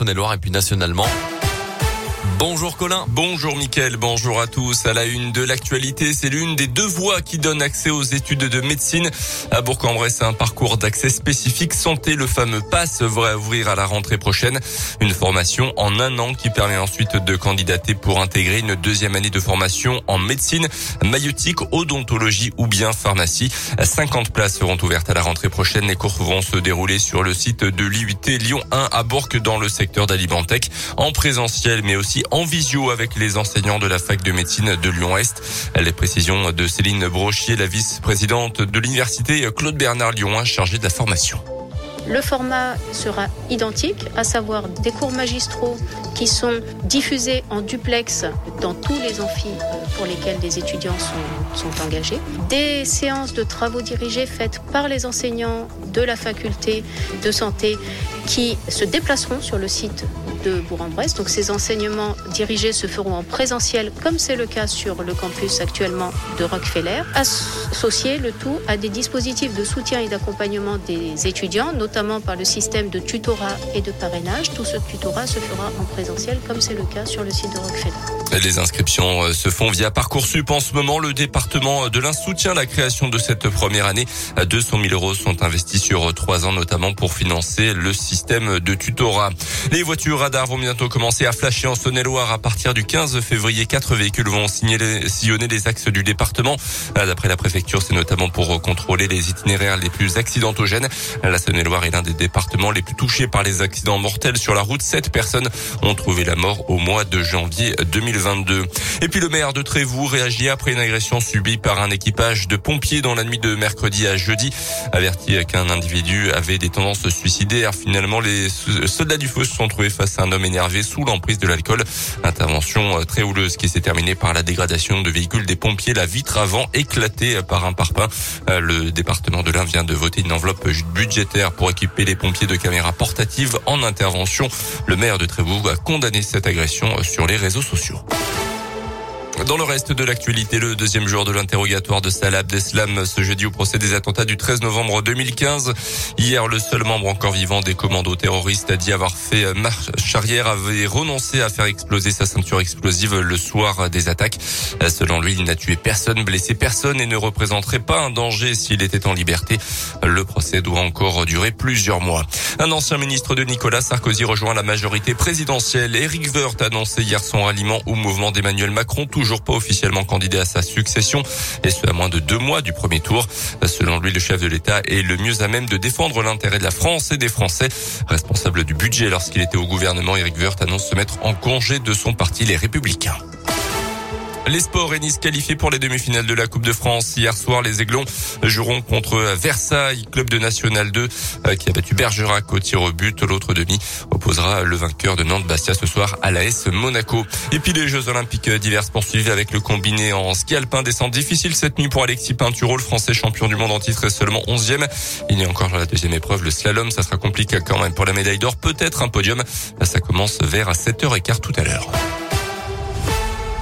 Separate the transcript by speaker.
Speaker 1: Saône-et-Loire et puis nationalement. Bonjour Colin.
Speaker 2: Bonjour Mickaël, bonjour à tous. À la une de l'actualité, c'est l'une des deux voies qui donne accès aux études de médecine. À Bourg-en-Bresse, un parcours d'accès spécifique santé, le fameux PASS, va ouvrir à la rentrée prochaine. Une formation en un an qui permet ensuite de candidater pour intégrer une deuxième année de formation en médecine, maïotique, odontologie ou bien pharmacie. 50 places seront ouvertes à la rentrée prochaine. Les cours vont se dérouler sur le site de l'IUT Lyon 1 à Bourg dans le secteur d'Alimentec en présentiel mais aussi en visio avec les enseignants de la fac de médecine de Lyon-Est. Les précisions de Céline Brochier, la vice-présidente de l'université Claude Bernard Lyon, chargée de la formation.
Speaker 3: Le format sera identique, à savoir des cours magistraux qui sont diffusés en duplex dans tous les amphis pour lesquels des étudiants sont, sont engagés, des séances de travaux dirigés faites par les enseignants de la faculté de santé qui se déplaceront sur le site de Bourg-en-Bresse. Donc ces enseignements dirigés se feront en présentiel, comme c'est le cas sur le campus actuellement de Rockefeller. Associer le tout à des dispositifs de soutien et d'accompagnement des étudiants, notamment par le système de tutorat et de parrainage. Tout ce tutorat se fera en présentiel, comme c'est le cas sur le site de Rockefeller.
Speaker 2: Les inscriptions euh, se font via Parcoursup. En ce moment, le département de l'Ain soutient la création de cette première année. 200 000 euros sont investis sur trois ans, notamment pour financer le système de tutorat. Les voitures radars vont bientôt commencer à flasher en Saône-et-Loire. À partir du 15 février, quatre véhicules vont sillonner les axes du département. D'après la préfecture, c'est notamment pour contrôler les itinéraires les plus accidentogènes. La Saône-et-Loire est l'un des départements les plus touchés par les accidents mortels sur la route. Sept personnes ont trouvé la mort au mois de janvier 2022. Et puis le maire de Trévoux réagit après une agression subie par un équipage de pompiers dans la nuit de mercredi à jeudi. Averti qu'un individu avait des tendances suicidaires, finalement les soldats du feu se sont trouvés face à un homme énervé sous l'emprise de l'alcool. Intervention très houleuse qui s'est terminée par la dégradation de véhicules des pompiers, la vitre avant éclatée par un parpaing. Le département de l'Ain vient de voter une enveloppe budgétaire pour équiper les pompiers de caméras portatives en intervention. Le maire de Trévoux a condamné cette agression sur les réseaux sociaux. Dans le reste de l'actualité, le deuxième jour de l'interrogatoire de Salah Abdeslam ce jeudi au procès des attentats du 13 novembre 2015. Hier, le seul membre encore vivant des commandos terroristes a dit avoir fait marche arrière, avait renoncé à faire exploser sa ceinture explosive le soir des attaques. Selon lui, il n'a tué personne, blessé personne et ne représenterait pas un danger s'il était en liberté. Le procès doit encore durer plusieurs mois. Un ancien ministre de Nicolas Sarkozy rejoint la majorité présidentielle. Eric Woerth a annoncé hier son ralliement au mouvement d'Emmanuel Macron, pas officiellement candidat à sa succession, et ce à moins de deux mois du premier tour. Selon lui, le chef de l'État est le mieux à même de défendre l'intérêt de la France et des Français. Responsable du budget lorsqu'il était au gouvernement, Eric Woerth annonce se mettre en congé de son parti, les Républicains. Les sports et Nice qualifiés pour les demi-finales de la Coupe de France. Hier soir, les Aiglons joueront contre Versailles, club de National 2 euh, qui a battu Bergerac au tir au but. L'autre demi opposera le vainqueur de Nantes-Bastia ce soir à l'AS Monaco. Et puis les Jeux Olympiques divers poursuivent avec le combiné en ski alpin. Descente difficile cette nuit pour Alexis Pinturo, le français champion du monde en titre est seulement 11e. Il y a encore la deuxième épreuve, le slalom. Ça sera compliqué quand même pour la médaille d'or. Peut-être un podium. Ça commence vers 7h15 tout à l'heure.